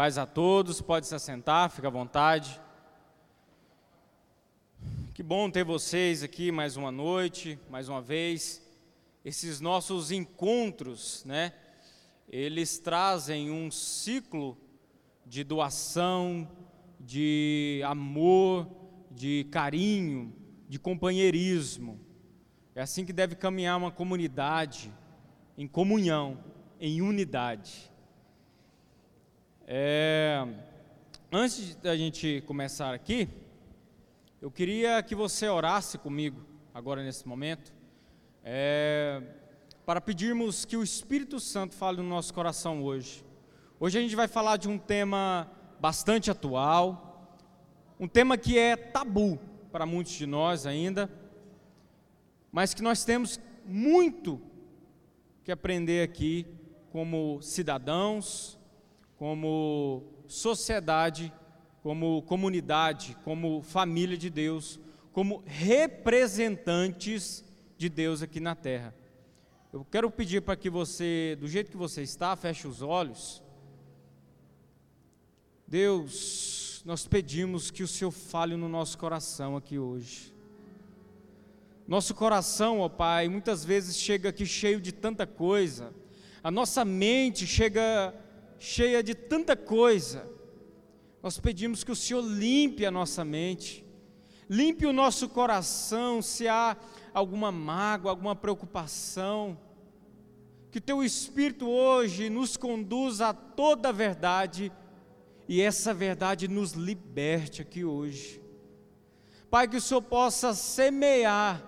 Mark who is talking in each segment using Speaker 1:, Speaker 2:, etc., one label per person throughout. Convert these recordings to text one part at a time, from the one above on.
Speaker 1: Paz a todos, pode se assentar, fica à vontade. Que bom ter vocês aqui mais uma noite, mais uma vez. Esses nossos encontros, né? Eles trazem um ciclo de doação, de amor, de carinho, de companheirismo. É assim que deve caminhar uma comunidade, em comunhão, em unidade. É, antes da gente começar aqui, eu queria que você orasse comigo, agora nesse momento, é, para pedirmos que o Espírito Santo fale no nosso coração hoje. Hoje a gente vai falar de um tema bastante atual, um tema que é tabu para muitos de nós ainda, mas que nós temos muito que aprender aqui como cidadãos, como sociedade, como comunidade, como família de Deus, como representantes de Deus aqui na terra. Eu quero pedir para que você, do jeito que você está, feche os olhos. Deus, nós pedimos que o Senhor fale no nosso coração aqui hoje. Nosso coração, ó Pai, muitas vezes chega aqui cheio de tanta coisa. A nossa mente chega cheia de tanta coisa. Nós pedimos que o Senhor limpe a nossa mente, limpe o nosso coração se há alguma mágoa, alguma preocupação. Que teu Espírito hoje nos conduza a toda a verdade e essa verdade nos liberte aqui hoje. Pai, que o Senhor possa semear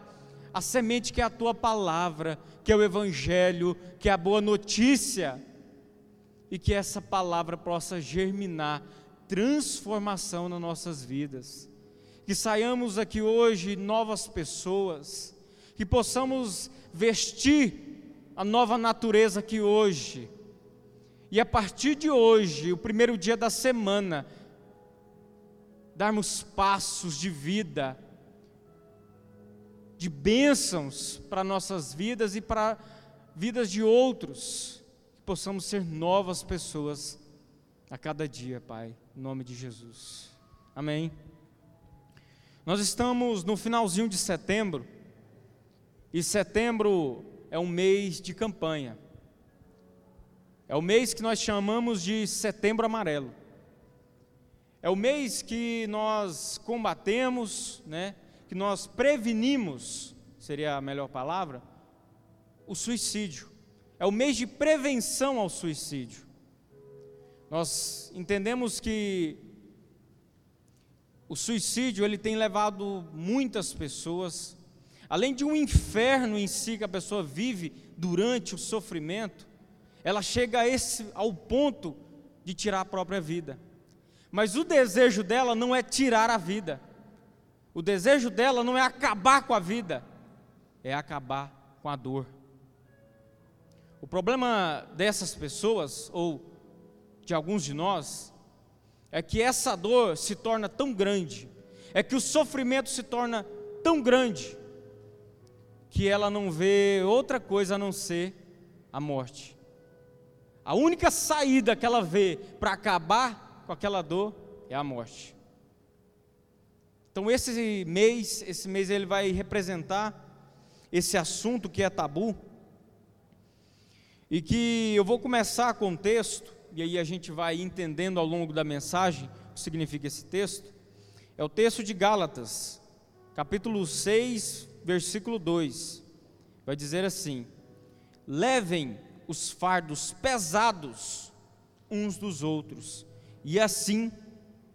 Speaker 1: a semente que é a tua palavra, que é o Evangelho, que é a boa notícia e que essa palavra possa germinar transformação nas nossas vidas. Que saiamos aqui hoje novas pessoas, que possamos vestir a nova natureza aqui hoje. E a partir de hoje, o primeiro dia da semana, darmos passos de vida, de bênçãos para nossas vidas e para vidas de outros que possamos ser novas pessoas a cada dia, Pai, em nome de Jesus. Amém. Nós estamos no finalzinho de setembro, e setembro é um mês de campanha. É o mês que nós chamamos de setembro amarelo. É o mês que nós combatemos, né, que nós prevenimos, seria a melhor palavra, o suicídio é o mês de prevenção ao suicídio. Nós entendemos que o suicídio ele tem levado muitas pessoas, além de um inferno em si que a pessoa vive durante o sofrimento, ela chega a esse, ao ponto de tirar a própria vida. Mas o desejo dela não é tirar a vida. O desejo dela não é acabar com a vida, é acabar com a dor. O problema dessas pessoas, ou de alguns de nós, é que essa dor se torna tão grande, é que o sofrimento se torna tão grande, que ela não vê outra coisa a não ser a morte. A única saída que ela vê para acabar com aquela dor é a morte. Então esse mês, esse mês ele vai representar esse assunto que é tabu, e que eu vou começar com um texto, e aí a gente vai entendendo ao longo da mensagem o que significa esse texto. É o texto de Gálatas, capítulo 6, versículo 2. Vai dizer assim: Levem os fardos pesados uns dos outros, e assim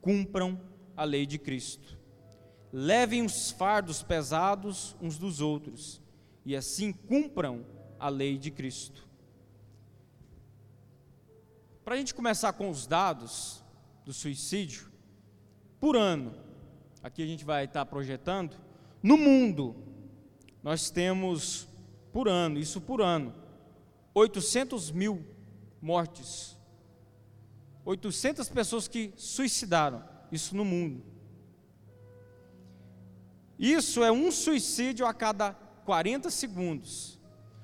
Speaker 1: cumpram a lei de Cristo. Levem os fardos pesados uns dos outros, e assim cumpram a lei de Cristo. Para a gente começar com os dados do suicídio, por ano, aqui a gente vai estar projetando, no mundo, nós temos por ano, isso por ano, 800 mil mortes. 800 pessoas que suicidaram, isso no mundo. Isso é um suicídio a cada 40 segundos.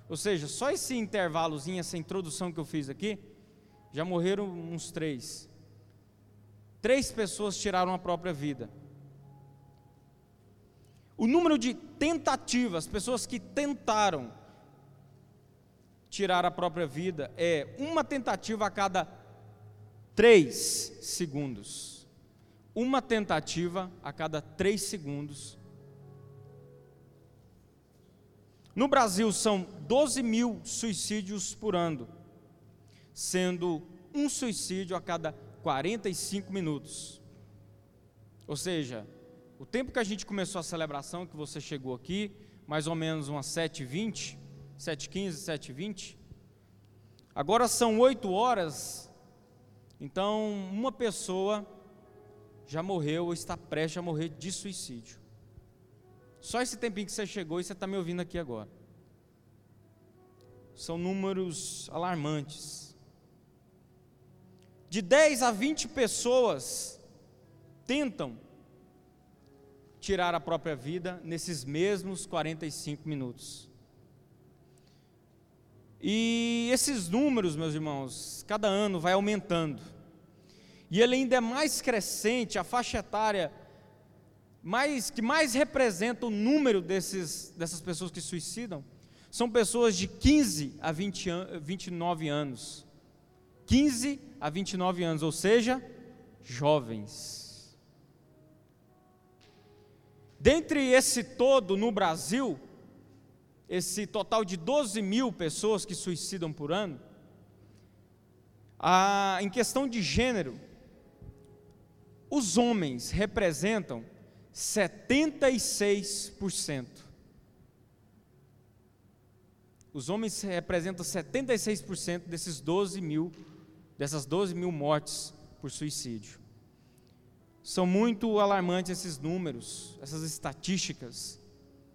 Speaker 1: Ou seja, só esse intervalozinho, essa introdução que eu fiz aqui, já morreram uns três. Três pessoas tiraram a própria vida. O número de tentativas, pessoas que tentaram tirar a própria vida, é uma tentativa a cada três segundos. Uma tentativa a cada três segundos. No Brasil são 12 mil suicídios por ano, sendo um suicídio a cada 45 minutos. Ou seja, o tempo que a gente começou a celebração, que você chegou aqui, mais ou menos umas 7h20, 7h15, 7h20, agora são 8 horas, então uma pessoa já morreu ou está prestes a morrer de suicídio. Só esse tempinho que você chegou e você está me ouvindo aqui agora. São números alarmantes. De 10 a 20 pessoas tentam tirar a própria vida nesses mesmos 45 minutos. E esses números, meus irmãos, cada ano vai aumentando. E ele ainda é mais crescente, a faixa etária mais, que mais representa o número desses, dessas pessoas que suicidam são pessoas de 15 a 20 an 29 anos. 15 a 29 anos, ou seja, jovens. Dentre esse todo no Brasil, esse total de 12 mil pessoas que suicidam por ano, a, em questão de gênero, os homens representam 76%. Os homens representam 76% desses 12 mil, dessas 12 mil mortes por suicídio. São muito alarmantes esses números, essas estatísticas.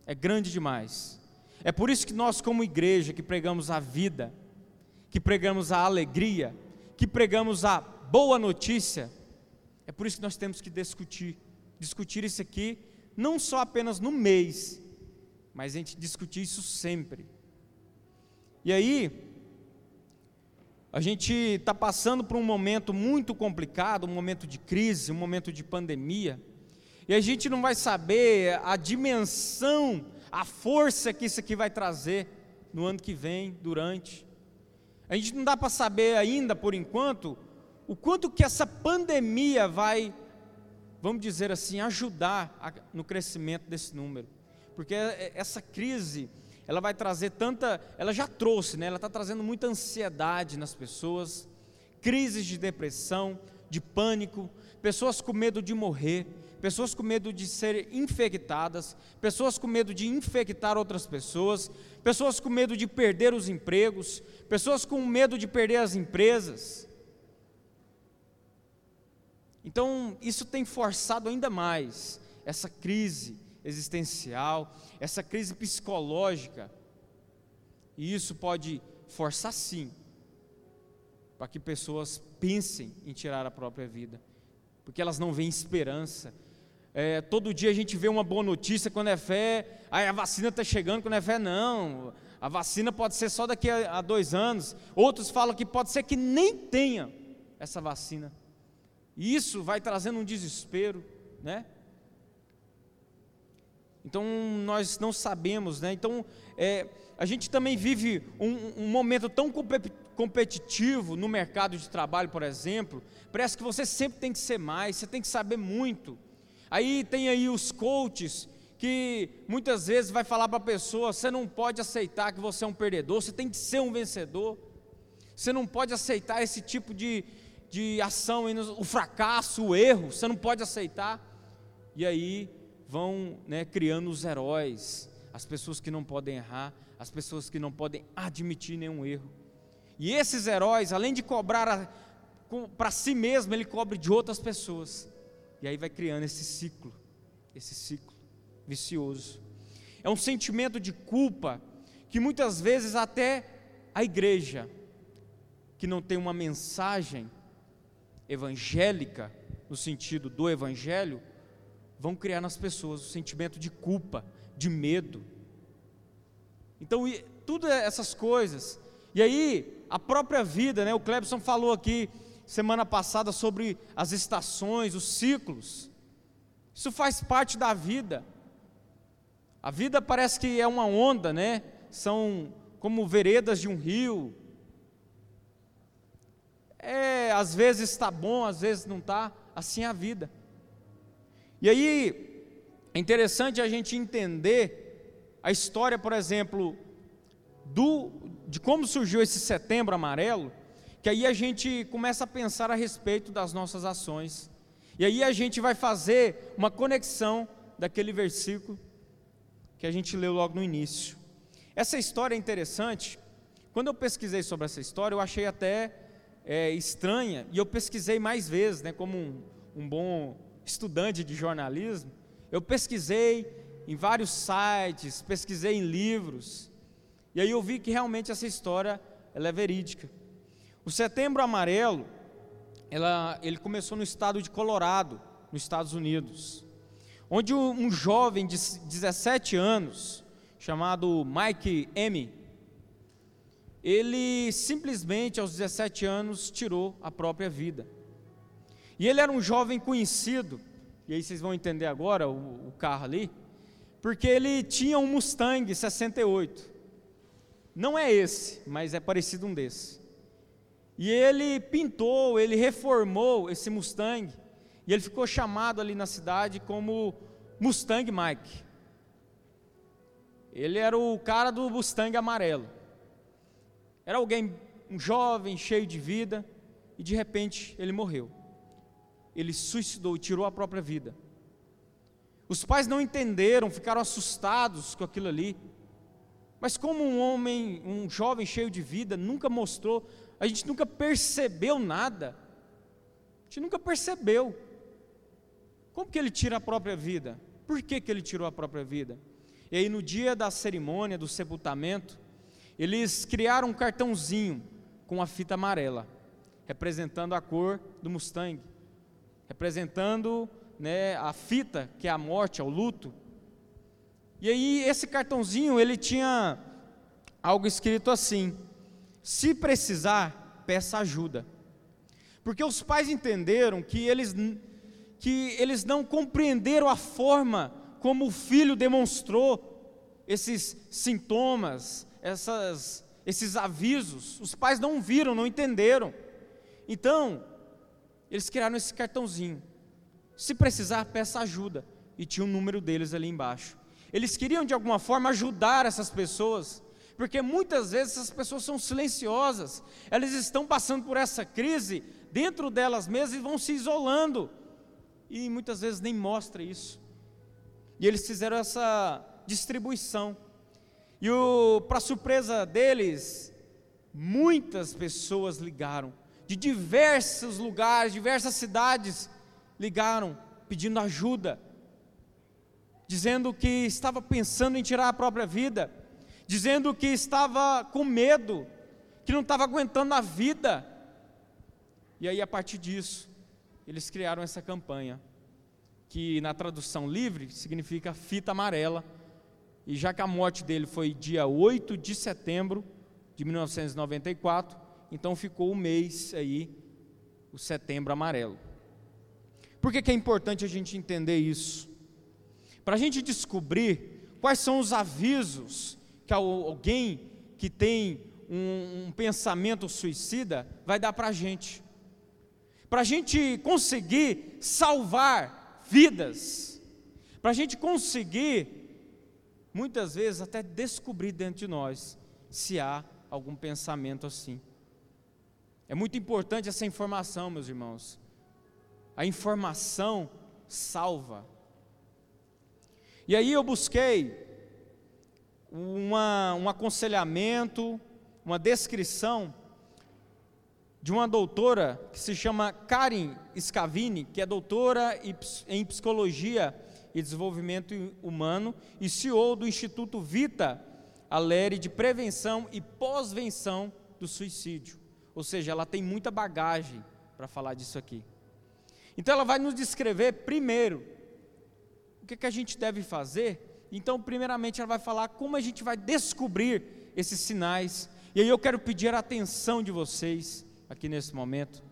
Speaker 1: É grande demais. É por isso que nós, como igreja, que pregamos a vida, que pregamos a alegria, que pregamos a boa notícia, é por isso que nós temos que discutir discutir isso aqui, não só apenas no mês, mas a gente discutir isso sempre. E aí, a gente está passando por um momento muito complicado, um momento de crise, um momento de pandemia, e a gente não vai saber a dimensão, a força que isso aqui vai trazer no ano que vem, durante. A gente não dá para saber ainda, por enquanto, o quanto que essa pandemia vai vamos dizer assim, ajudar no crescimento desse número. Porque é, é, essa crise, ela vai trazer tanta, ela já trouxe, né? ela está trazendo muita ansiedade nas pessoas, crises de depressão, de pânico, pessoas com medo de morrer, pessoas com medo de serem infectadas, pessoas com medo de infectar outras pessoas, pessoas com medo de perder os empregos, pessoas com medo de perder as empresas. Então, isso tem forçado ainda mais essa crise existencial, essa crise psicológica. E isso pode forçar sim para que pessoas pensem em tirar a própria vida, porque elas não veem esperança. É, todo dia a gente vê uma boa notícia quando é fé, a vacina está chegando, quando é fé, não. A vacina pode ser só daqui a, a dois anos. Outros falam que pode ser que nem tenha essa vacina. E isso vai trazendo um desespero, né? Então nós não sabemos, né? Então é, a gente também vive um, um momento tão competitivo no mercado de trabalho, por exemplo. Parece que você sempre tem que ser mais, você tem que saber muito. Aí tem aí os coaches que muitas vezes vai falar para a pessoa: você não pode aceitar que você é um perdedor, você tem que ser um vencedor. Você não pode aceitar esse tipo de, de ação, o fracasso, o erro, você não pode aceitar. E aí vão né, criando os heróis, as pessoas que não podem errar, as pessoas que não podem admitir nenhum erro. E esses heróis, além de cobrar para si mesmo, ele cobre de outras pessoas. E aí vai criando esse ciclo, esse ciclo vicioso. É um sentimento de culpa que muitas vezes até a igreja, que não tem uma mensagem evangélica, no sentido do evangelho, vão criar nas pessoas o sentimento de culpa, de medo. Então, tudo essas coisas. E aí, a própria vida, né? O Clebson falou aqui semana passada sobre as estações, os ciclos. Isso faz parte da vida. A vida parece que é uma onda, né? São como veredas de um rio. É, às vezes está bom, às vezes não está. Assim é a vida. E aí é interessante a gente entender a história, por exemplo, do, de como surgiu esse setembro amarelo, que aí a gente começa a pensar a respeito das nossas ações. E aí a gente vai fazer uma conexão daquele versículo que a gente leu logo no início. Essa história é interessante. Quando eu pesquisei sobre essa história, eu achei até é, estranha, e eu pesquisei mais vezes, né, como um, um bom estudante de jornalismo, eu pesquisei em vários sites, pesquisei em livros, e aí eu vi que realmente essa história ela é verídica. O Setembro Amarelo, ela, ele começou no estado de Colorado, nos Estados Unidos, onde um jovem de 17 anos, chamado Mike M., ele simplesmente aos 17 anos tirou a própria vida. E ele era um jovem conhecido, e aí vocês vão entender agora o, o carro ali, porque ele tinha um Mustang 68. Não é esse, mas é parecido um desse. E ele pintou, ele reformou esse Mustang, e ele ficou chamado ali na cidade como Mustang Mike. Ele era o cara do Mustang amarelo. Era alguém, um jovem, cheio de vida, e de repente ele morreu. Ele suicidou e tirou a própria vida. Os pais não entenderam, ficaram assustados com aquilo ali. Mas como um homem, um jovem cheio de vida, nunca mostrou, a gente nunca percebeu nada. A gente nunca percebeu. Como que ele tira a própria vida? Por que, que ele tirou a própria vida? E aí no dia da cerimônia do sepultamento, eles criaram um cartãozinho com a fita amarela, representando a cor do Mustang, representando né, a fita que é a morte, é o luto. E aí esse cartãozinho ele tinha algo escrito assim: se precisar, peça ajuda. Porque os pais entenderam que eles, que eles não compreenderam a forma como o filho demonstrou esses sintomas, essas, esses avisos. Os pais não viram, não entenderam. Então, eles criaram esse cartãozinho. Se precisar, peça ajuda. E tinha o um número deles ali embaixo. Eles queriam de alguma forma ajudar essas pessoas, porque muitas vezes essas pessoas são silenciosas, elas estão passando por essa crise dentro delas mesmas e vão se isolando, e muitas vezes nem mostra isso. E eles fizeram essa distribuição, e para surpresa deles, muitas pessoas ligaram, de diversos lugares, diversas cidades, ligaram pedindo ajuda dizendo que estava pensando em tirar a própria vida, dizendo que estava com medo, que não estava aguentando a vida. E aí, a partir disso, eles criaram essa campanha, que na tradução livre significa fita amarela. E já que a morte dele foi dia 8 de setembro de 1994, então ficou o mês aí, o setembro amarelo. Por que, que é importante a gente entender isso? para a gente descobrir quais são os avisos que alguém que tem um, um pensamento suicida vai dar para a gente, para a gente conseguir salvar vidas, para a gente conseguir, muitas vezes, até descobrir dentro de nós se há algum pensamento assim. É muito importante essa informação, meus irmãos. A informação salva. E aí eu busquei uma, um aconselhamento, uma descrição de uma doutora que se chama Karen Scavini, que é doutora em psicologia e desenvolvimento humano e CEO do Instituto Vita Aleri de prevenção e pós-venção do suicídio. Ou seja, ela tem muita bagagem para falar disso aqui. Então ela vai nos descrever primeiro que, que a gente deve fazer? Então, primeiramente, ela vai falar como a gente vai descobrir esses sinais. E aí eu quero pedir a atenção de vocês aqui nesse momento.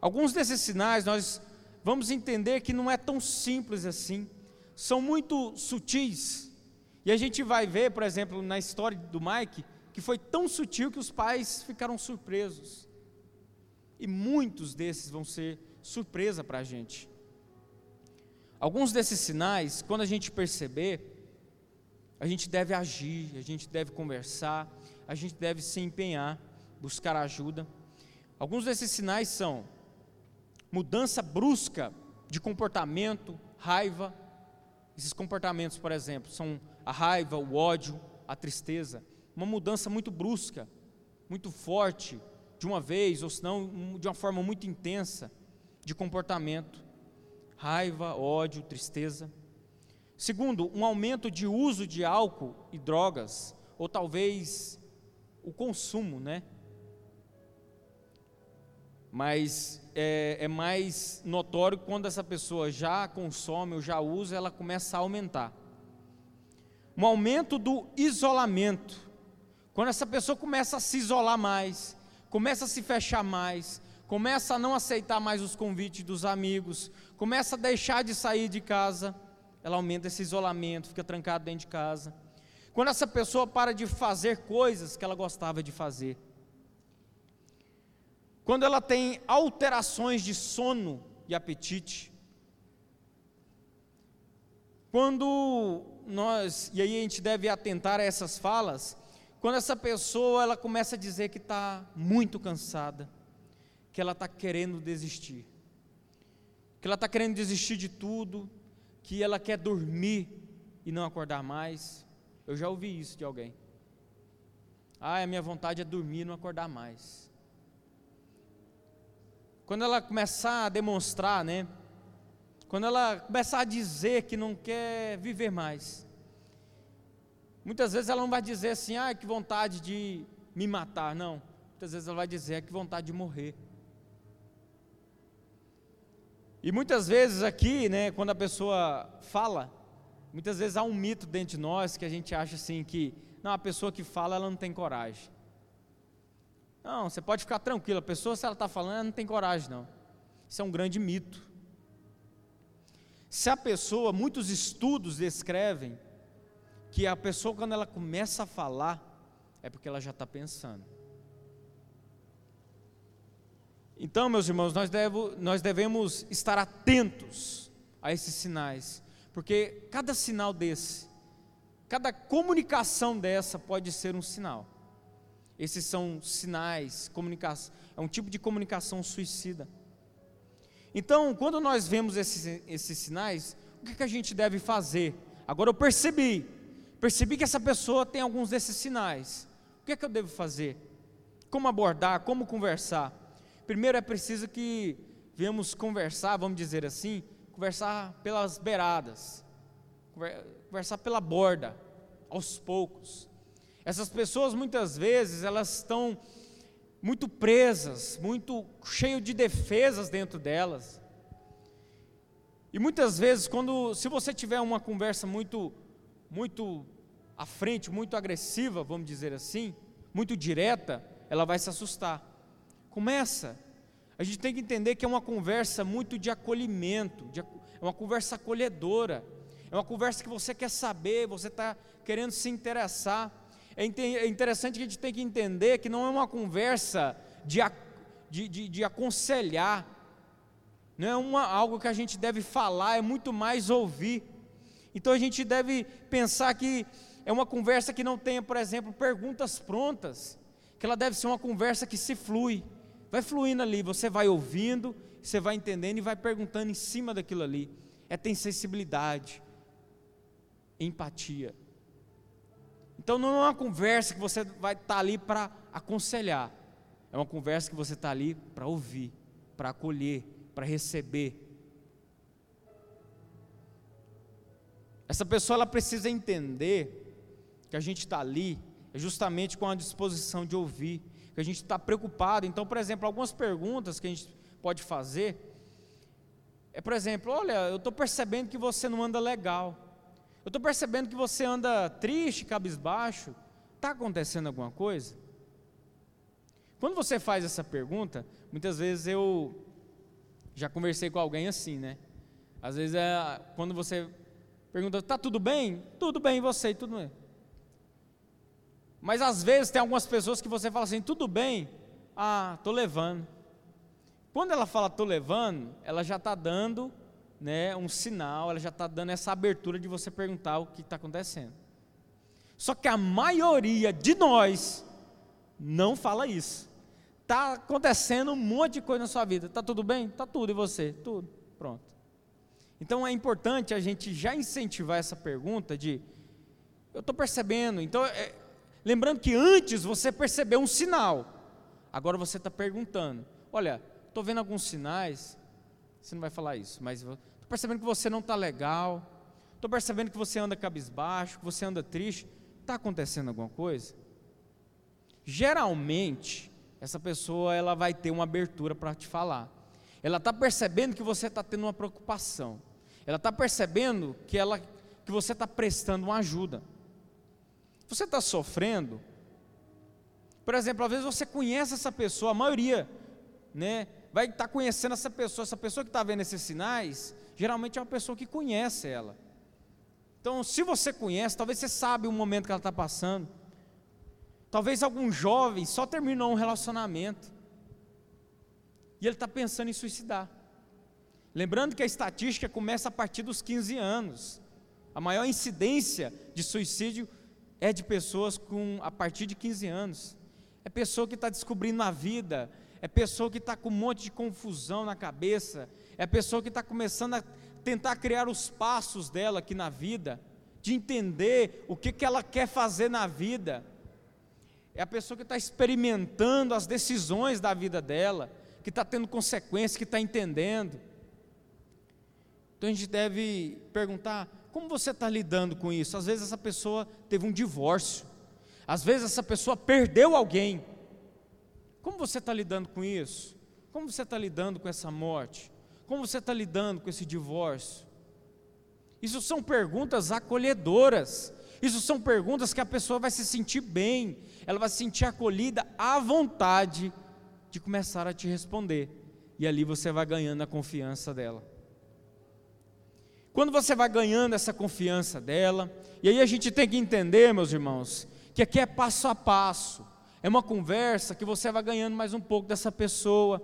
Speaker 1: Alguns desses sinais nós vamos entender que não é tão simples assim, são muito sutis. E a gente vai ver, por exemplo, na história do Mike, que foi tão sutil que os pais ficaram surpresos. E muitos desses vão ser surpresa para a gente. Alguns desses sinais, quando a gente perceber, a gente deve agir, a gente deve conversar, a gente deve se empenhar, buscar ajuda. Alguns desses sinais são mudança brusca de comportamento, raiva. Esses comportamentos, por exemplo, são a raiva, o ódio, a tristeza uma mudança muito brusca, muito forte, de uma vez, ou senão de uma forma muito intensa de comportamento, raiva, ódio, tristeza. Segundo, um aumento de uso de álcool e drogas, ou talvez o consumo, né? Mas é, é mais notório quando essa pessoa já consome ou já usa, ela começa a aumentar. Um aumento do isolamento, quando essa pessoa começa a se isolar mais, começa a se fechar mais, começa a não aceitar mais os convites dos amigos, começa a deixar de sair de casa, ela aumenta esse isolamento, fica trancada dentro de casa. Quando essa pessoa para de fazer coisas que ela gostava de fazer. Quando ela tem alterações de sono e apetite. Quando nós, e aí a gente deve atentar a essas falas, quando essa pessoa ela começa a dizer que está muito cansada, que ela está querendo desistir, que ela está querendo desistir de tudo, que ela quer dormir e não acordar mais. Eu já ouvi isso de alguém. Ah, a minha vontade é dormir e não acordar mais. Quando ela começar a demonstrar, né? Quando ela começar a dizer que não quer viver mais, Muitas vezes ela não vai dizer assim, ah, que vontade de me matar, não. Muitas vezes ela vai dizer, ah, que vontade de morrer. E muitas vezes aqui, né, quando a pessoa fala, muitas vezes há um mito dentro de nós que a gente acha assim que, não, a pessoa que fala, ela não tem coragem. Não, você pode ficar tranquilo, a pessoa, se ela está falando, ela não tem coragem, não. Isso é um grande mito. Se a pessoa, muitos estudos descrevem que a pessoa, quando ela começa a falar, é porque ela já está pensando. Então, meus irmãos, nós, devo, nós devemos estar atentos a esses sinais, porque cada sinal desse, cada comunicação dessa pode ser um sinal. Esses são sinais, comunicação, é um tipo de comunicação suicida. Então, quando nós vemos esses, esses sinais, o que, que a gente deve fazer? Agora eu percebi, Percebi que essa pessoa tem alguns desses sinais. O que é que eu devo fazer? Como abordar? Como conversar? Primeiro é preciso que venhamos conversar, vamos dizer assim, conversar pelas beiradas, conversar pela borda, aos poucos. Essas pessoas muitas vezes elas estão muito presas, muito cheio de defesas dentro delas. E muitas vezes quando se você tiver uma conversa muito muito à frente, muito agressiva, vamos dizer assim, muito direta, ela vai se assustar. Começa. A gente tem que entender que é uma conversa muito de acolhimento, de, é uma conversa acolhedora, é uma conversa que você quer saber, você está querendo se interessar. É, é interessante que a gente tem que entender que não é uma conversa de, de, de, de aconselhar, não é uma, algo que a gente deve falar, é muito mais ouvir. Então a gente deve pensar que é uma conversa que não tenha, por exemplo, perguntas prontas, que ela deve ser uma conversa que se flui, vai fluindo ali, você vai ouvindo, você vai entendendo e vai perguntando em cima daquilo ali. É tem sensibilidade, empatia. Então não é uma conversa que você vai estar tá ali para aconselhar, é uma conversa que você está ali para ouvir, para acolher, para receber, Essa pessoa ela precisa entender que a gente está ali é justamente com a disposição de ouvir, que a gente está preocupado. Então, por exemplo, algumas perguntas que a gente pode fazer é, por exemplo, olha, eu estou percebendo que você não anda legal. Eu estou percebendo que você anda triste, cabisbaixo. Está acontecendo alguma coisa? Quando você faz essa pergunta, muitas vezes eu Já conversei com alguém assim, né? Às vezes é quando você pergunta, tá tudo bem? Tudo bem, você? Tudo bem. Mas às vezes tem algumas pessoas que você fala assim, tudo bem? Ah, tô levando. Quando ela fala tô levando, ela já está dando né, um sinal, ela já está dando essa abertura de você perguntar o que está acontecendo. Só que a maioria de nós não fala isso. Está acontecendo um monte de coisa na sua vida. Está tudo bem? Está tudo. E você? Tudo. Pronto. Então é importante a gente já incentivar essa pergunta de eu estou percebendo. Então, é, lembrando que antes você percebeu um sinal, agora você está perguntando: olha, estou vendo alguns sinais. Você não vai falar isso, mas estou percebendo que você não está legal. Estou percebendo que você anda cabisbaixo, que você anda triste. Está acontecendo alguma coisa? Geralmente, essa pessoa ela vai ter uma abertura para te falar. Ela está percebendo que você está tendo uma preocupação. Ela está percebendo que, ela, que você está prestando uma ajuda. Você está sofrendo. Por exemplo, às vezes você conhece essa pessoa, a maioria, né, vai estar tá conhecendo essa pessoa. Essa pessoa que está vendo esses sinais, geralmente é uma pessoa que conhece ela. Então, se você conhece, talvez você sabe o momento que ela está passando. Talvez algum jovem só terminou um relacionamento e ele está pensando em suicidar. Lembrando que a estatística começa a partir dos 15 anos. A maior incidência de suicídio é de pessoas com a partir de 15 anos. É pessoa que está descobrindo a vida, é pessoa que está com um monte de confusão na cabeça, é pessoa que está começando a tentar criar os passos dela aqui na vida, de entender o que, que ela quer fazer na vida. É a pessoa que está experimentando as decisões da vida dela, que está tendo consequências, que está entendendo. Então a gente deve perguntar: como você está lidando com isso? Às vezes essa pessoa teve um divórcio, às vezes essa pessoa perdeu alguém. Como você está lidando com isso? Como você está lidando com essa morte? Como você está lidando com esse divórcio? Isso são perguntas acolhedoras. Isso são perguntas que a pessoa vai se sentir bem, ela vai se sentir acolhida à vontade de começar a te responder. E ali você vai ganhando a confiança dela. Quando você vai ganhando essa confiança dela, e aí a gente tem que entender, meus irmãos, que aqui é passo a passo, é uma conversa que você vai ganhando mais um pouco dessa pessoa.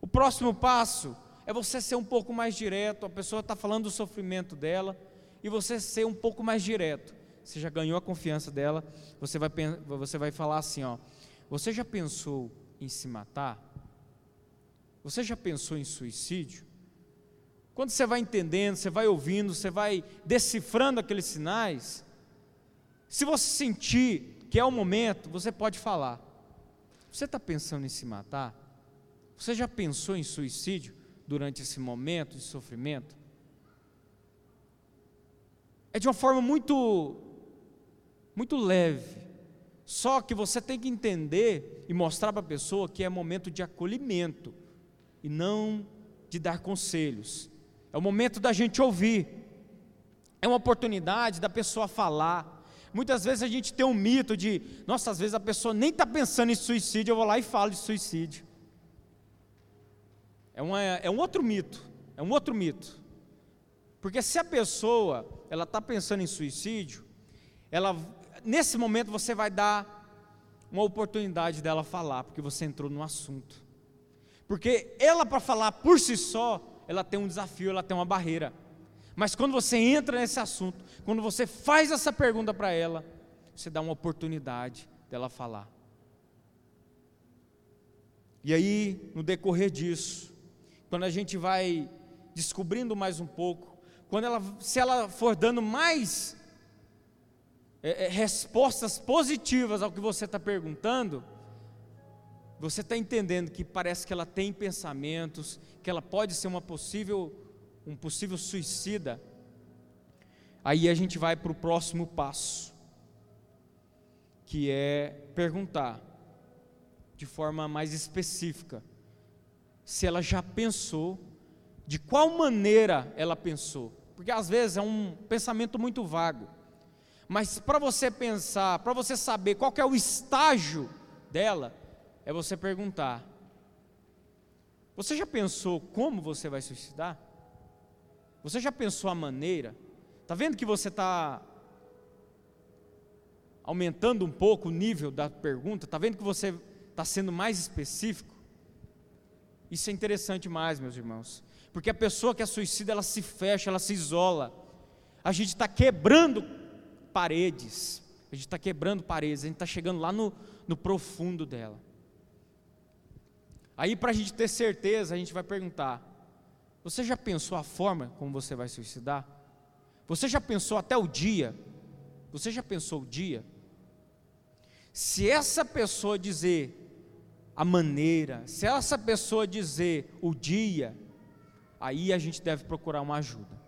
Speaker 1: O próximo passo é você ser um pouco mais direto, a pessoa está falando do sofrimento dela, e você ser um pouco mais direto. Você já ganhou a confiança dela, você vai, você vai falar assim: ó, você já pensou em se matar? Você já pensou em suicídio? Quando você vai entendendo, você vai ouvindo, você vai decifrando aqueles sinais, se você sentir que é o momento, você pode falar. Você está pensando em se matar? Você já pensou em suicídio durante esse momento de sofrimento? É de uma forma muito, muito leve, só que você tem que entender e mostrar para a pessoa que é momento de acolhimento e não de dar conselhos. É o momento da gente ouvir. É uma oportunidade da pessoa falar. Muitas vezes a gente tem um mito de, nossa, às vezes a pessoa nem está pensando em suicídio, eu vou lá e falo de suicídio. É, uma, é um outro mito, é um outro mito. Porque se a pessoa ela está pensando em suicídio, ela nesse momento você vai dar uma oportunidade dela falar, porque você entrou no assunto. Porque ela, para falar por si só, ela tem um desafio, ela tem uma barreira. Mas quando você entra nesse assunto, quando você faz essa pergunta para ela, você dá uma oportunidade dela falar. E aí, no decorrer disso, quando a gente vai descobrindo mais um pouco, quando ela, se ela for dando mais é, é, respostas positivas ao que você está perguntando, você está entendendo que parece que ela tem pensamentos, que ela pode ser uma possível, um possível suicida. Aí a gente vai para o próximo passo, que é perguntar de forma mais específica se ela já pensou, de qual maneira ela pensou, porque às vezes é um pensamento muito vago. Mas para você pensar, para você saber qual é o estágio dela, é você perguntar: Você já pensou como você vai suicidar? Você já pensou a maneira? Está vendo que você está aumentando um pouco o nível da pergunta? Está vendo que você está sendo mais específico? Isso é interessante mais, meus irmãos, porque a pessoa que é suicida, ela se fecha, ela se isola. A gente está quebrando paredes, a gente está quebrando paredes, a gente está chegando lá no, no profundo dela. Aí, para a gente ter certeza, a gente vai perguntar: você já pensou a forma como você vai suicidar? Você já pensou até o dia? Você já pensou o dia? Se essa pessoa dizer a maneira, se essa pessoa dizer o dia, aí a gente deve procurar uma ajuda.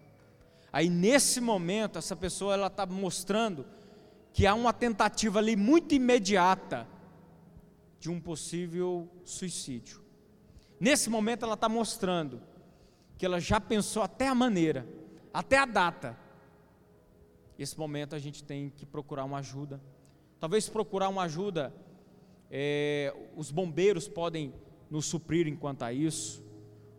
Speaker 1: Aí nesse momento essa pessoa ela está mostrando que há uma tentativa ali muito imediata de um possível suicídio. Nesse momento ela está mostrando que ela já pensou até a maneira, até a data. Nesse momento a gente tem que procurar uma ajuda. Talvez procurar uma ajuda, é, os bombeiros podem nos suprir enquanto a isso,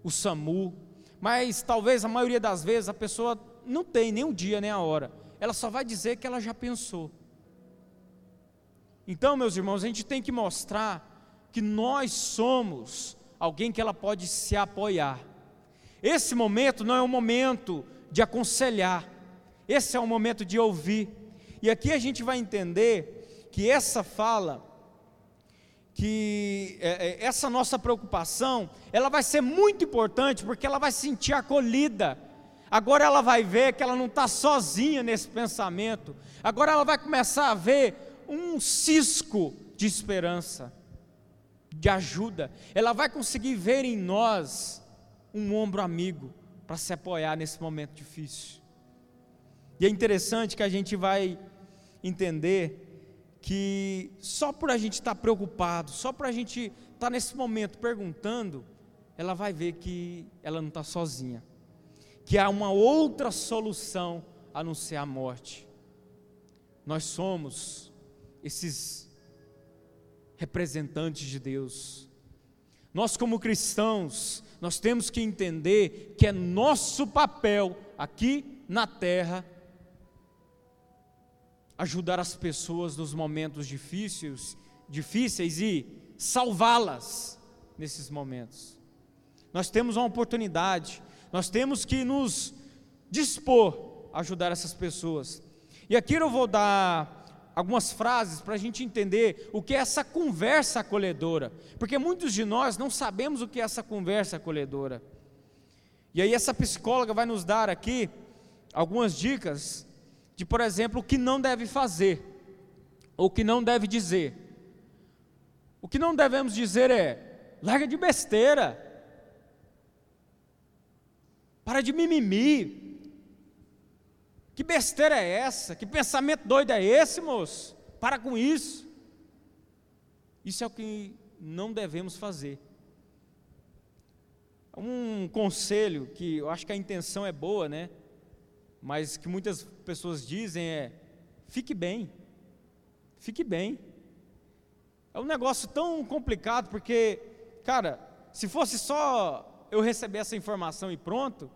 Speaker 1: o SAMU, mas talvez a maioria das vezes a pessoa não tem nem o dia nem a hora, ela só vai dizer que ela já pensou. Então, meus irmãos, a gente tem que mostrar que nós somos alguém que ela pode se apoiar. Esse momento não é um momento de aconselhar, esse é um momento de ouvir. E aqui a gente vai entender que essa fala, que é, é, essa nossa preocupação, ela vai ser muito importante porque ela vai se sentir acolhida. Agora ela vai ver que ela não está sozinha nesse pensamento. Agora ela vai começar a ver um cisco de esperança, de ajuda. Ela vai conseguir ver em nós um ombro amigo para se apoiar nesse momento difícil. E é interessante que a gente vai entender que só por a gente estar tá preocupado, só por a gente estar tá nesse momento perguntando, ela vai ver que ela não está sozinha, que há uma outra solução a não ser a morte. Nós somos esses representantes de Deus. Nós, como cristãos, nós temos que entender que é nosso papel aqui na terra ajudar as pessoas nos momentos difíceis, difíceis e salvá-las nesses momentos. Nós temos uma oportunidade, nós temos que nos dispor a ajudar essas pessoas. E aqui eu vou dar algumas frases para a gente entender o que é essa conversa acolhedora, porque muitos de nós não sabemos o que é essa conversa acolhedora. E aí, essa psicóloga vai nos dar aqui algumas dicas de, por exemplo, o que não deve fazer, ou o que não deve dizer. O que não devemos dizer é: larga de besteira, para de mimimi, que besteira é essa? Que pensamento doido é esse, moço? Para com isso. Isso é o que não devemos fazer. Um conselho que eu acho que a intenção é boa, né? Mas que muitas pessoas dizem é: fique bem. Fique bem. É um negócio tão complicado porque, cara, se fosse só eu receber essa informação e pronto,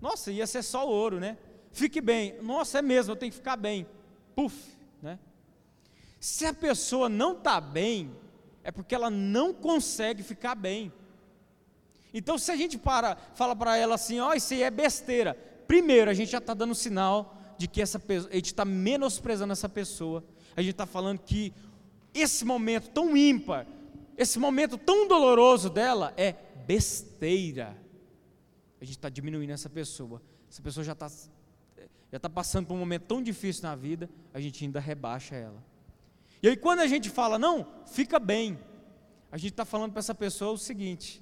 Speaker 1: nossa, ia ser só ouro, né? fique bem. Nossa, é mesmo, eu tenho que ficar bem. Puf, né? Se a pessoa não está bem, é porque ela não consegue ficar bem. Então, se a gente para, fala para ela assim, ó, oh, isso aí é besteira. Primeiro, a gente já está dando sinal de que essa pessoa, a gente está menosprezando essa pessoa. A gente está falando que esse momento tão ímpar, esse momento tão doloroso dela é besteira. A gente está diminuindo essa pessoa. Essa pessoa já está já está passando por um momento tão difícil na vida, a gente ainda rebaixa ela. E aí, quando a gente fala, não, fica bem, a gente está falando para essa pessoa o seguinte: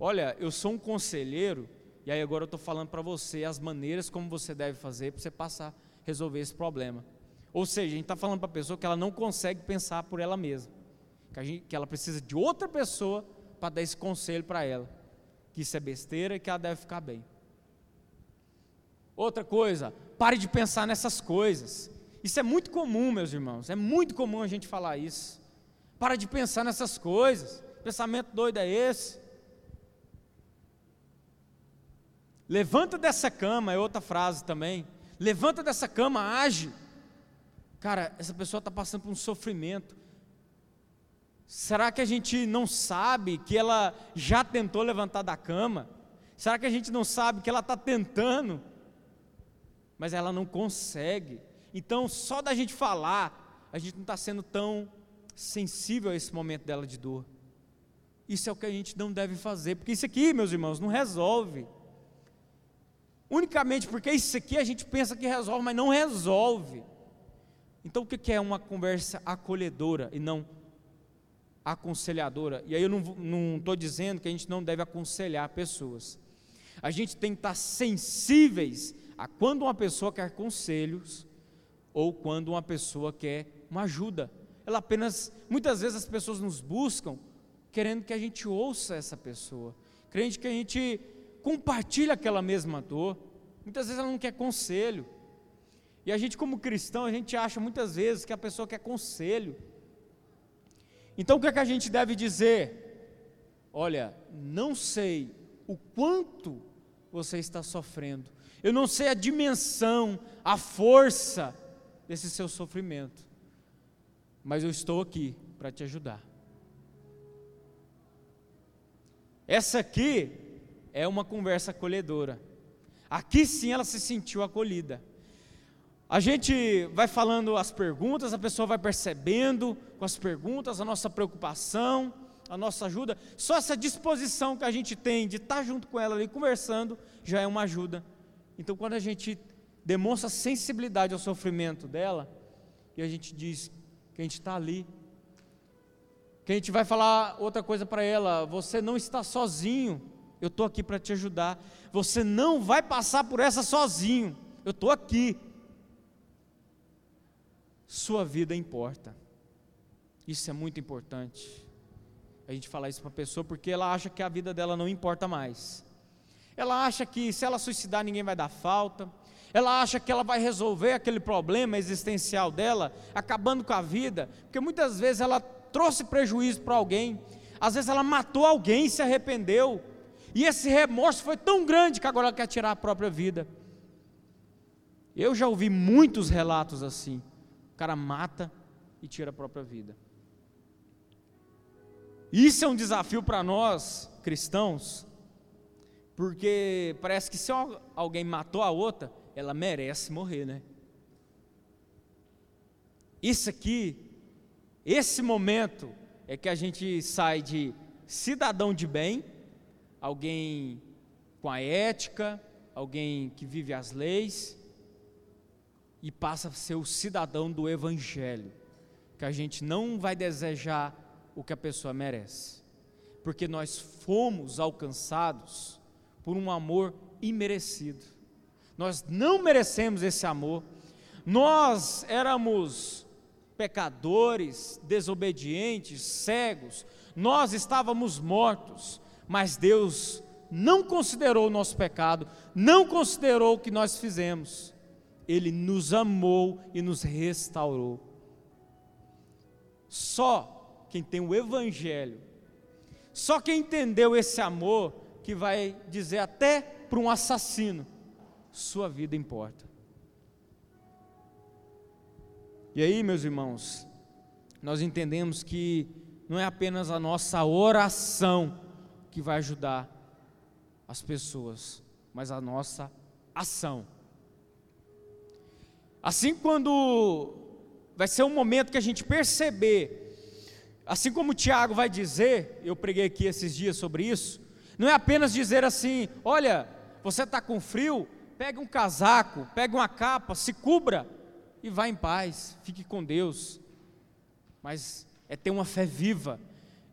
Speaker 1: olha, eu sou um conselheiro, e aí agora eu estou falando para você as maneiras como você deve fazer para você passar, resolver esse problema. Ou seja, a gente está falando para a pessoa que ela não consegue pensar por ela mesma, que, gente, que ela precisa de outra pessoa para dar esse conselho para ela, que isso é besteira e que ela deve ficar bem. Outra coisa, pare de pensar nessas coisas. Isso é muito comum, meus irmãos, é muito comum a gente falar isso. Para de pensar nessas coisas. Pensamento doido é esse. Levanta dessa cama, é outra frase também. Levanta dessa cama, age. Cara, essa pessoa está passando por um sofrimento. Será que a gente não sabe que ela já tentou levantar da cama? Será que a gente não sabe que ela está tentando, mas ela não consegue? Então, só da gente falar, a gente não está sendo tão sensível a esse momento dela de dor. Isso é o que a gente não deve fazer, porque isso aqui, meus irmãos, não resolve. Unicamente porque isso aqui a gente pensa que resolve, mas não resolve. Então o que é uma conversa acolhedora e não aconselhadora? E aí eu não estou dizendo que a gente não deve aconselhar pessoas. A gente tem que estar sensíveis a quando uma pessoa quer conselhos ou quando uma pessoa quer uma ajuda. Ela apenas, muitas vezes as pessoas nos buscam querendo que a gente ouça essa pessoa, querendo que a gente compartilhe aquela mesma dor. Muitas vezes ela não quer conselho. E a gente, como cristão, a gente acha muitas vezes que a pessoa quer conselho. Então o que é que a gente deve dizer? Olha, não sei o quanto você está sofrendo, eu não sei a dimensão, a força desse seu sofrimento, mas eu estou aqui para te ajudar. Essa aqui é uma conversa acolhedora. Aqui sim ela se sentiu acolhida. A gente vai falando as perguntas, a pessoa vai percebendo com as perguntas a nossa preocupação, a nossa ajuda. Só essa disposição que a gente tem de estar junto com ela ali conversando já é uma ajuda. Então, quando a gente demonstra sensibilidade ao sofrimento dela, e a gente diz que a gente está ali, que a gente vai falar outra coisa para ela: você não está sozinho, eu estou aqui para te ajudar. Você não vai passar por essa sozinho, eu estou aqui. Sua vida importa. Isso é muito importante. A gente falar isso para a pessoa porque ela acha que a vida dela não importa mais. Ela acha que se ela suicidar ninguém vai dar falta. Ela acha que ela vai resolver aquele problema existencial dela, acabando com a vida, porque muitas vezes ela trouxe prejuízo para alguém. Às vezes ela matou alguém e se arrependeu. E esse remorso foi tão grande que agora ela quer tirar a própria vida. Eu já ouvi muitos relatos assim cara mata e tira a própria vida. Isso é um desafio para nós, cristãos, porque parece que se alguém matou a outra, ela merece morrer, né? Isso aqui, esse momento, é que a gente sai de cidadão de bem, alguém com a ética, alguém que vive as leis, e passa a ser o cidadão do Evangelho, que a gente não vai desejar o que a pessoa merece, porque nós fomos alcançados por um amor imerecido. Nós não merecemos esse amor. Nós éramos pecadores, desobedientes, cegos. Nós estávamos mortos, mas Deus não considerou o nosso pecado, não considerou o que nós fizemos ele nos amou e nos restaurou. Só quem tem o Evangelho, só quem entendeu esse amor, que vai dizer até para um assassino: sua vida importa. E aí, meus irmãos, nós entendemos que não é apenas a nossa oração que vai ajudar as pessoas, mas a nossa ação. Assim, quando vai ser um momento que a gente perceber, assim como o Tiago vai dizer, eu preguei aqui esses dias sobre isso, não é apenas dizer assim: olha, você está com frio, pega um casaco, pega uma capa, se cubra e vá em paz, fique com Deus. Mas é ter uma fé viva,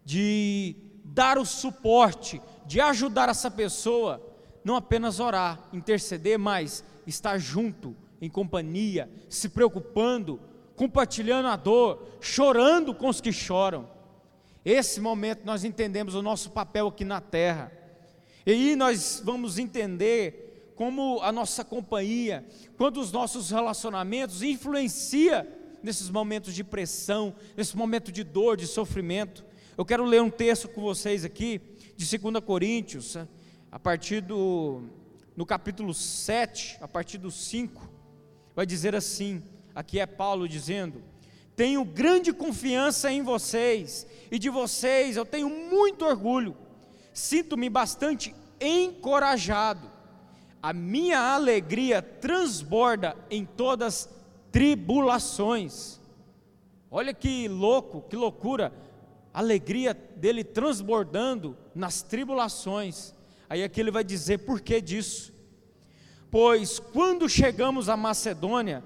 Speaker 1: de dar o suporte, de ajudar essa pessoa, não apenas orar, interceder, mas estar junto em companhia, se preocupando, compartilhando a dor, chorando com os que choram. Esse momento nós entendemos o nosso papel aqui na terra. E aí nós vamos entender como a nossa companhia, quando os nossos relacionamentos influencia nesses momentos de pressão, nesse momento de dor, de sofrimento. Eu quero ler um texto com vocês aqui de 2 Coríntios, a partir do no capítulo 7, a partir do 5, vai dizer assim: aqui é Paulo dizendo: Tenho grande confiança em vocês, e de vocês eu tenho muito orgulho, sinto-me bastante encorajado, a minha alegria transborda em todas tribulações. Olha que louco, que loucura, a alegria dele transbordando nas tribulações. Aí aqui ele vai dizer por que disso. Pois quando chegamos à Macedônia,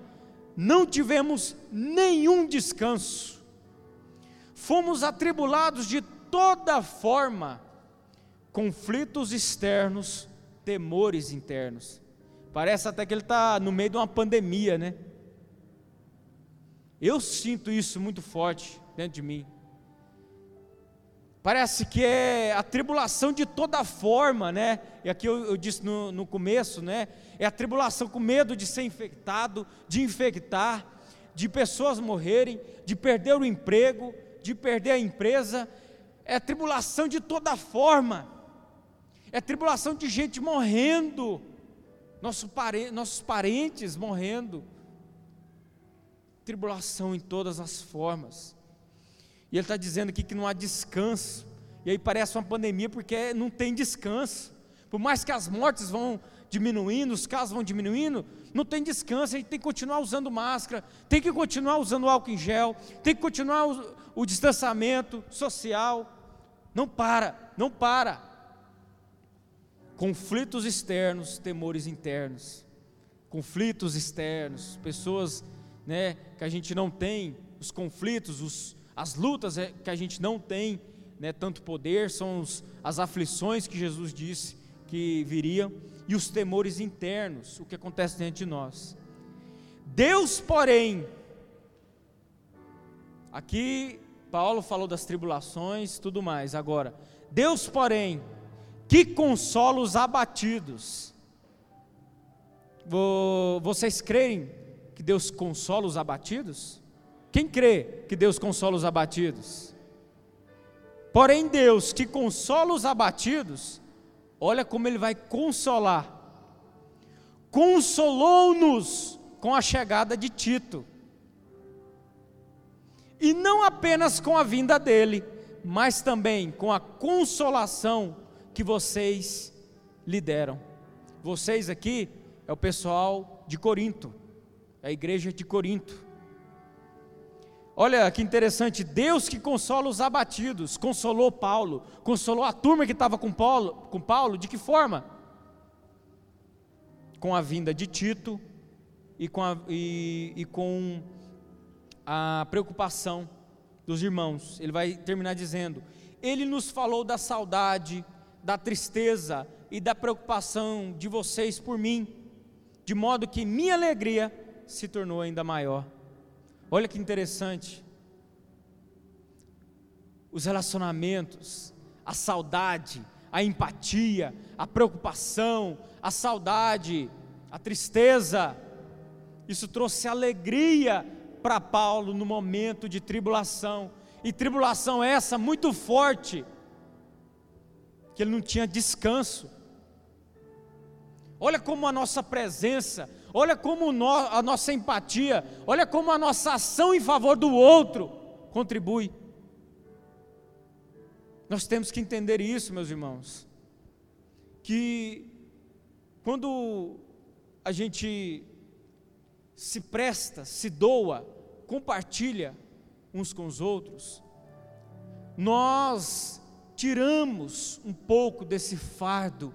Speaker 1: não tivemos nenhum descanso, fomos atribulados de toda forma, conflitos externos, temores internos. Parece até que ele está no meio de uma pandemia, né? Eu sinto isso muito forte dentro de mim. Parece que é a tribulação de toda forma, né? E aqui eu, eu disse no, no, começo, né? É a tribulação com medo de ser infectado, de infectar, de pessoas morrerem, de perder o emprego, de perder a empresa. É a tribulação de toda forma. É a tribulação de gente morrendo, nosso pare, nossos parentes morrendo. Tribulação em todas as formas. E ele está dizendo aqui que não há descanso. E aí parece uma pandemia porque não tem descanso. Por mais que as mortes vão diminuindo, os casos vão diminuindo, não tem descanso, a gente tem que continuar usando máscara, tem que continuar usando álcool em gel, tem que continuar o, o distanciamento social. Não para, não para. Conflitos externos, temores internos. Conflitos externos, pessoas né, que a gente não tem, os conflitos, os, as lutas é que a gente não tem né, tanto poder, são os, as aflições que Jesus disse que viriam, e os temores internos, o que acontece dentro de nós. Deus, porém, aqui Paulo falou das tribulações, tudo mais, agora, Deus, porém, que consola os abatidos. Vocês creem que Deus consola os abatidos? Quem crê que Deus consola os abatidos? Porém, Deus que consola os abatidos, olha como Ele vai consolar. Consolou-nos com a chegada de Tito. E não apenas com a vinda dele, mas também com a consolação que vocês lhe deram. Vocês aqui é o pessoal de Corinto, é a igreja de Corinto. Olha que interessante, Deus que consola os abatidos, consolou Paulo, consolou a turma que estava com Paulo, com Paulo, de que forma? Com a vinda de Tito e com a, e, e com a preocupação dos irmãos. Ele vai terminar dizendo: Ele nos falou da saudade, da tristeza e da preocupação de vocês por mim, de modo que minha alegria se tornou ainda maior. Olha que interessante. Os relacionamentos, a saudade, a empatia, a preocupação, a saudade, a tristeza, isso trouxe alegria para Paulo no momento de tribulação, e tribulação essa muito forte, que ele não tinha descanso. Olha como a nossa presença, olha como a nossa empatia, olha como a nossa ação em favor do outro contribui. Nós temos que entender isso, meus irmãos, que quando a gente se presta, se doa, compartilha uns com os outros, nós tiramos um pouco desse fardo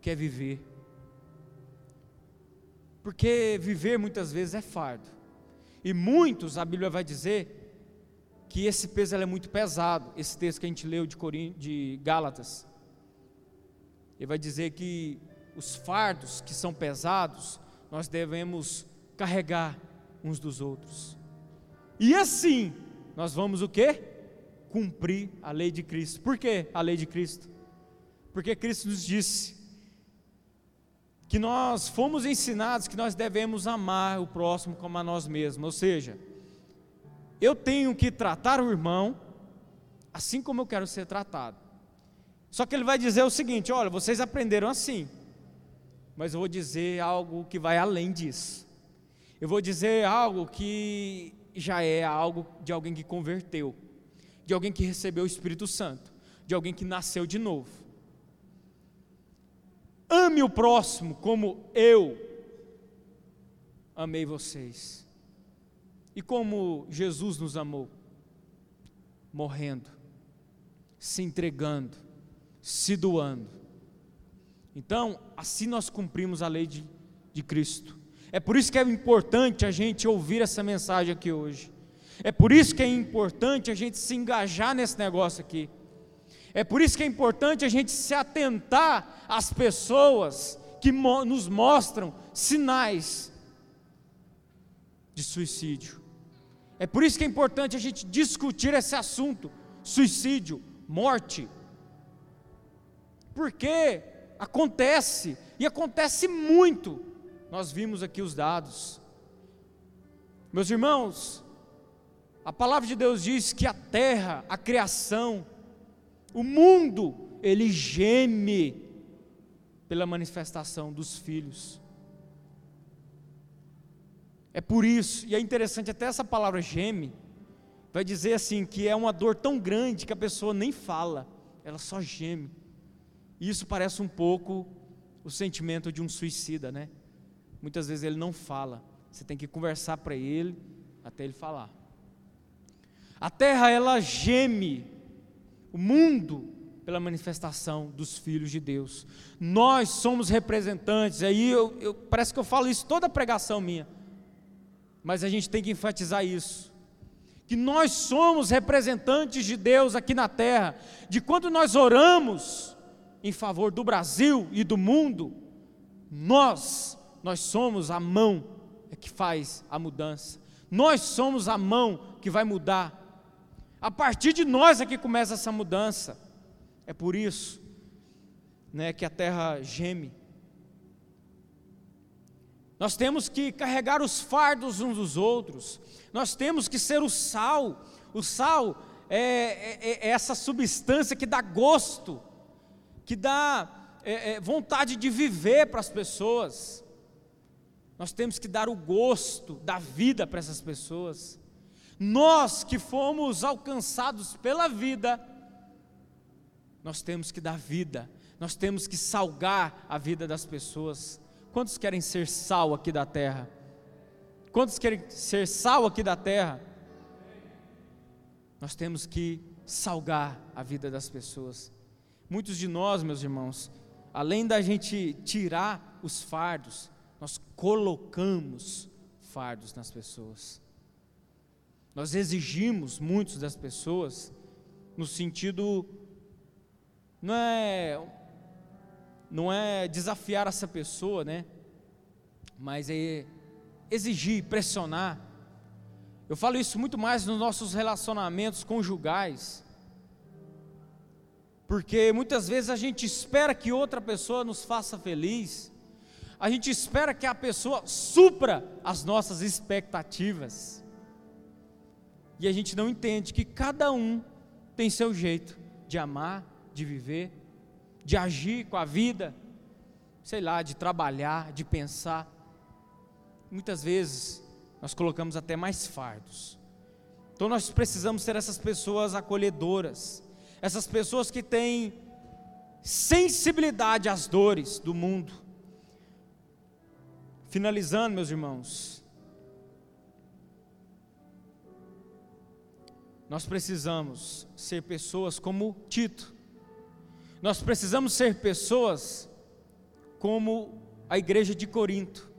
Speaker 1: que é viver. Porque viver muitas vezes é fardo. E muitos, a Bíblia vai dizer, que esse peso é muito pesado. Esse texto que a gente leu de, Corin... de Gálatas. Ele vai dizer que os fardos que são pesados, nós devemos carregar uns dos outros. E assim, nós vamos o quê? Cumprir a lei de Cristo. Por que a lei de Cristo? Porque Cristo nos disse: que nós fomos ensinados que nós devemos amar o próximo como a nós mesmos, ou seja, eu tenho que tratar o irmão assim como eu quero ser tratado. Só que ele vai dizer o seguinte: olha, vocês aprenderam assim, mas eu vou dizer algo que vai além disso. Eu vou dizer algo que já é algo de alguém que converteu, de alguém que recebeu o Espírito Santo, de alguém que nasceu de novo. Ame o próximo como eu amei vocês. E como Jesus nos amou, morrendo, se entregando, se doando. Então, assim nós cumprimos a lei de, de Cristo. É por isso que é importante a gente ouvir essa mensagem aqui hoje. É por isso que é importante a gente se engajar nesse negócio aqui. É por isso que é importante a gente se atentar às pessoas que mo nos mostram sinais de suicídio. É por isso que é importante a gente discutir esse assunto: suicídio, morte. Porque acontece, e acontece muito. Nós vimos aqui os dados. Meus irmãos, a palavra de Deus diz que a terra, a criação, o mundo, ele geme pela manifestação dos filhos. É por isso, e é interessante até essa palavra geme, vai dizer assim que é uma dor tão grande que a pessoa nem fala, ela só geme. Isso parece um pouco o sentimento de um suicida, né? Muitas vezes ele não fala, você tem que conversar para ele até ele falar. A terra ela geme, o mundo pela manifestação dos filhos de Deus. Nós somos representantes. Aí eu, eu, parece que eu falo isso toda pregação minha mas a gente tem que enfatizar isso. Que nós somos representantes de Deus aqui na terra, de quando nós oramos em favor do Brasil e do mundo, nós, nós somos a mão que faz a mudança, nós somos a mão que vai mudar, a partir de nós é que começa essa mudança, é por isso né, que a terra geme, nós temos que carregar os fardos uns dos outros, nós temos que ser o sal. O sal é, é, é essa substância que dá gosto, que dá é, é vontade de viver para as pessoas. Nós temos que dar o gosto da vida para essas pessoas. Nós que fomos alcançados pela vida, nós temos que dar vida, nós temos que salgar a vida das pessoas. Quantos querem ser sal aqui da terra? Quantos querem ser sal aqui da terra? Nós temos que salgar a vida das pessoas. Muitos de nós, meus irmãos, além da gente tirar os fardos, nós colocamos fardos nas pessoas. Nós exigimos muitos das pessoas no sentido não é não é desafiar essa pessoa, né? Mas é exigir, pressionar. Eu falo isso muito mais nos nossos relacionamentos conjugais. Porque muitas vezes a gente espera que outra pessoa nos faça feliz. A gente espera que a pessoa supra as nossas expectativas. E a gente não entende que cada um tem seu jeito de amar, de viver de agir com a vida, sei lá, de trabalhar, de pensar. Muitas vezes nós colocamos até mais fardos. Então nós precisamos ser essas pessoas acolhedoras, essas pessoas que têm sensibilidade às dores do mundo. Finalizando, meus irmãos, nós precisamos ser pessoas como Tito, nós precisamos ser pessoas como a igreja de Corinto,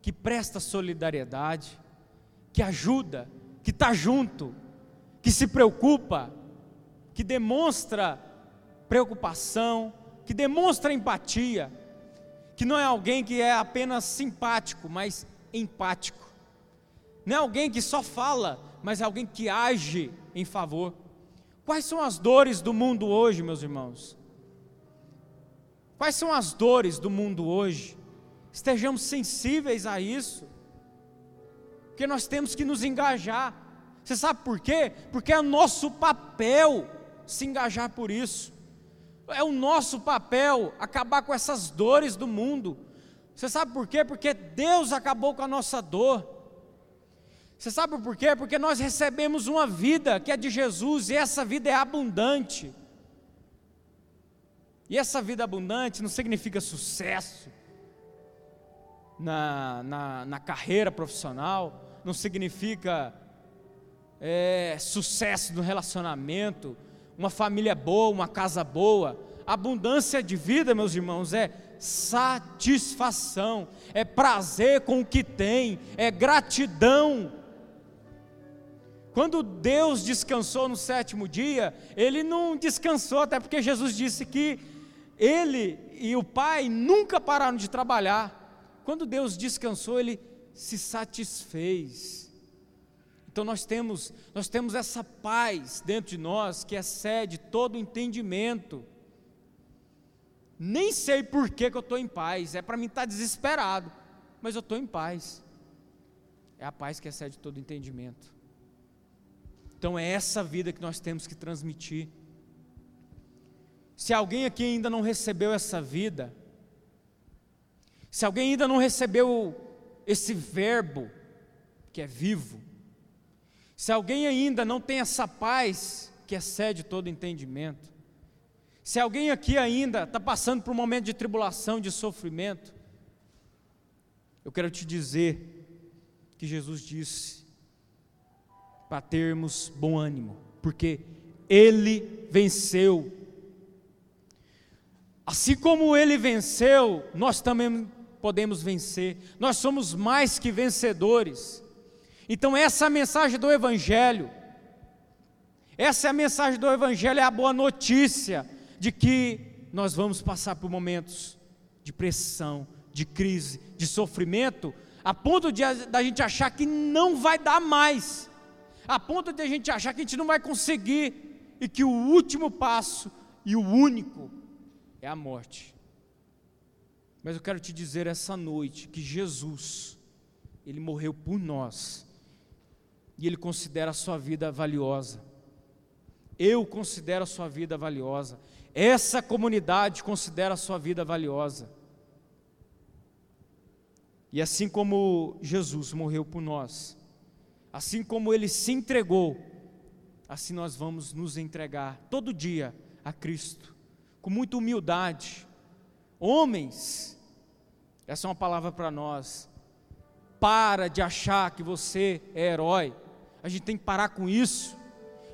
Speaker 1: que presta solidariedade, que ajuda, que está junto, que se preocupa, que demonstra preocupação, que demonstra empatia, que não é alguém que é apenas simpático, mas empático. Não é alguém que só fala, mas é alguém que age em favor. Quais são as dores do mundo hoje, meus irmãos? Quais são as dores do mundo hoje? Estejamos sensíveis a isso, porque nós temos que nos engajar. Você sabe por quê? Porque é nosso papel se engajar por isso. É o nosso papel acabar com essas dores do mundo, Você sabe por quê? Porque Deus acabou com a nossa dor. Você sabe por quê? Porque nós recebemos uma vida que é de Jesus e essa vida é abundante. E essa vida abundante não significa sucesso na, na, na carreira profissional, não significa é, sucesso no relacionamento, uma família boa, uma casa boa. Abundância de vida, meus irmãos, é satisfação, é prazer com o que tem, é gratidão. Quando Deus descansou no sétimo dia, Ele não descansou, até porque Jesus disse que Ele e o Pai nunca pararam de trabalhar. Quando Deus descansou, Ele se satisfez. Então nós temos, nós temos essa paz dentro de nós que excede todo entendimento. Nem sei por que, que eu estou em paz, é para mim estar tá desesperado, mas eu estou em paz. É a paz que excede todo entendimento. Então é essa vida que nós temos que transmitir. Se alguém aqui ainda não recebeu essa vida, se alguém ainda não recebeu esse verbo que é vivo, se alguém ainda não tem essa paz que excede todo entendimento, se alguém aqui ainda está passando por um momento de tribulação, de sofrimento, eu quero te dizer que Jesus disse para termos bom ânimo, porque Ele venceu. Assim como Ele venceu, nós também podemos vencer, nós somos mais que vencedores. Então, essa é a mensagem do Evangelho, essa é a mensagem do Evangelho, é a boa notícia de que nós vamos passar por momentos de pressão, de crise, de sofrimento, a ponto de da gente achar que não vai dar mais, a ponto de a gente achar que a gente não vai conseguir e que o último passo e o único é a morte. Mas eu quero te dizer essa noite que Jesus, ele morreu por nós e ele considera a sua vida valiosa. Eu considero a sua vida valiosa. Essa comunidade considera a sua vida valiosa. E assim como Jesus morreu por nós, assim como ele se entregou, assim nós vamos nos entregar todo dia a Cristo, com muita humildade. Homens, essa é uma palavra para nós. Para de achar que você é herói. A gente tem que parar com isso.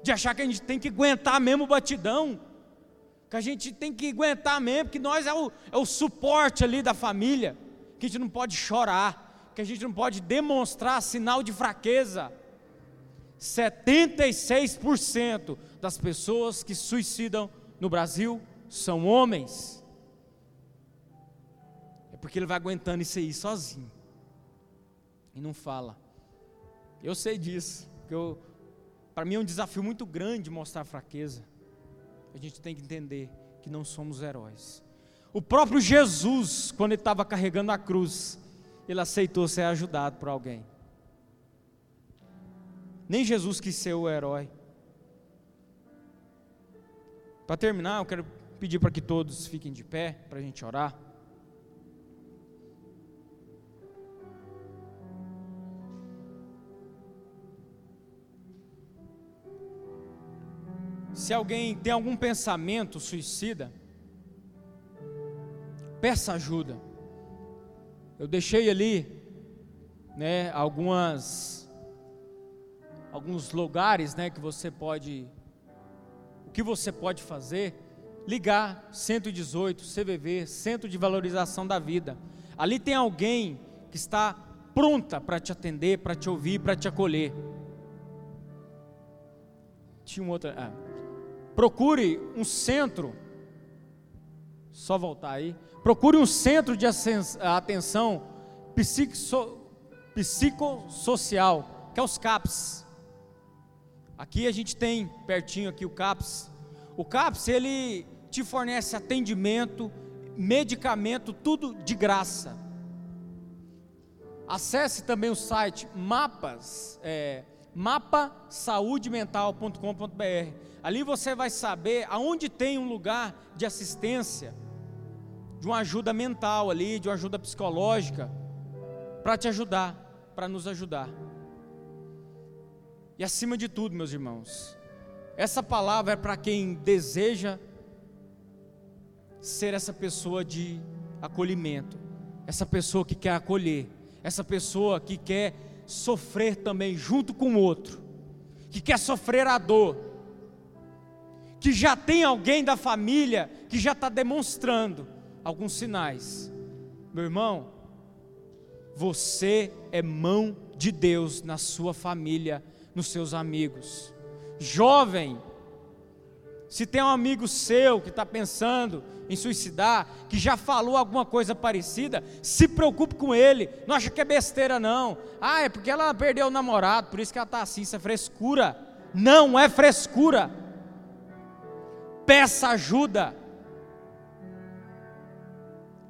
Speaker 1: De achar que a gente tem que aguentar mesmo o batidão que a gente tem que aguentar mesmo, que nós é o, é o suporte ali da família, que a gente não pode chorar, que a gente não pode demonstrar sinal de fraqueza. 76% das pessoas que suicidam no Brasil são homens. É porque ele vai aguentando isso aí sozinho. E não fala. Eu sei disso. Para mim é um desafio muito grande mostrar fraqueza a gente tem que entender que não somos heróis. O próprio Jesus, quando ele estava carregando a cruz, ele aceitou ser ajudado por alguém. Nem Jesus quis ser o herói. Para terminar, eu quero pedir para que todos fiquem de pé, para a gente orar. Se alguém tem algum pensamento suicida, peça ajuda. Eu deixei ali, né, algumas alguns lugares, né, que você pode o que você pode fazer? Ligar 118 CVV, Centro de Valorização da Vida. Ali tem alguém que está pronta para te atender, para te ouvir, para te acolher. Tinha um outro, ah, procure um centro, só voltar aí, procure um centro de atenção psicossocial, que é os CAPS. Aqui a gente tem pertinho aqui o CAPS. O CAPS ele te fornece atendimento, medicamento, tudo de graça. Acesse também o site mapas, é, mapasaudemental.com.br. Ali você vai saber aonde tem um lugar de assistência de uma ajuda mental ali, de uma ajuda psicológica, para te ajudar, para nos ajudar. E acima de tudo, meus irmãos, essa palavra é para quem deseja ser essa pessoa de acolhimento, essa pessoa que quer acolher, essa pessoa que quer sofrer também junto com o outro, que quer sofrer a dor, que já tem alguém da família que já está demonstrando alguns sinais. Meu irmão, você é mão de Deus na sua família, nos seus amigos. Jovem, se tem um amigo seu que está pensando em suicidar, que já falou alguma coisa parecida, se preocupe com ele. Não acha que é besteira, não. Ah, é porque ela perdeu o namorado, por isso que ela está assim. Isso é frescura. Não é frescura. Peça ajuda.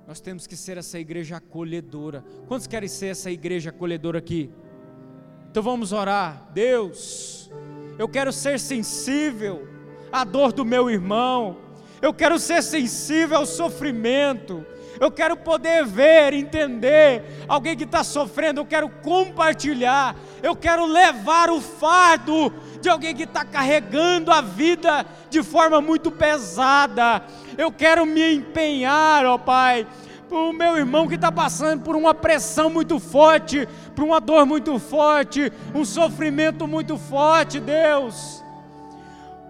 Speaker 1: Nós temos que ser essa igreja acolhedora. Quantos querem ser essa igreja acolhedora aqui? Então vamos orar. Deus, eu quero ser sensível à dor do meu irmão eu quero ser sensível ao sofrimento, eu quero poder ver, entender alguém que está sofrendo, eu quero compartilhar, eu quero levar o fardo de alguém que está carregando a vida de forma muito pesada, eu quero me empenhar, ó Pai, para o meu irmão que está passando por uma pressão muito forte, por uma dor muito forte, um sofrimento muito forte, Deus.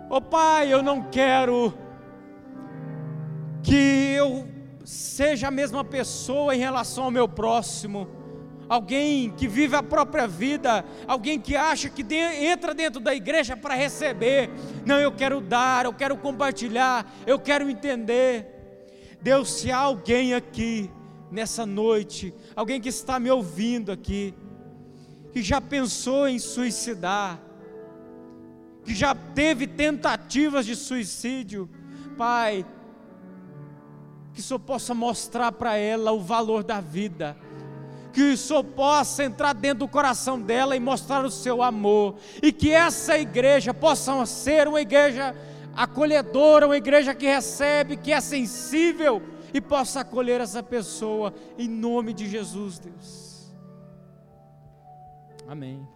Speaker 1: Ó Pai, eu não quero que eu seja a mesma pessoa em relação ao meu próximo, alguém que vive a própria vida, alguém que acha que de, entra dentro da igreja para receber. Não, eu quero dar, eu quero compartilhar, eu quero entender. Deus, se há alguém aqui nessa noite, alguém que está me ouvindo aqui, que já pensou em suicidar, que já teve tentativas de suicídio, Pai, que o Senhor possa mostrar para ela o valor da vida, que o Senhor possa entrar dentro do coração dela e mostrar o seu amor, e que essa igreja possa ser uma igreja acolhedora, uma igreja que recebe, que é sensível e possa acolher essa pessoa, em nome de Jesus, Deus. Amém.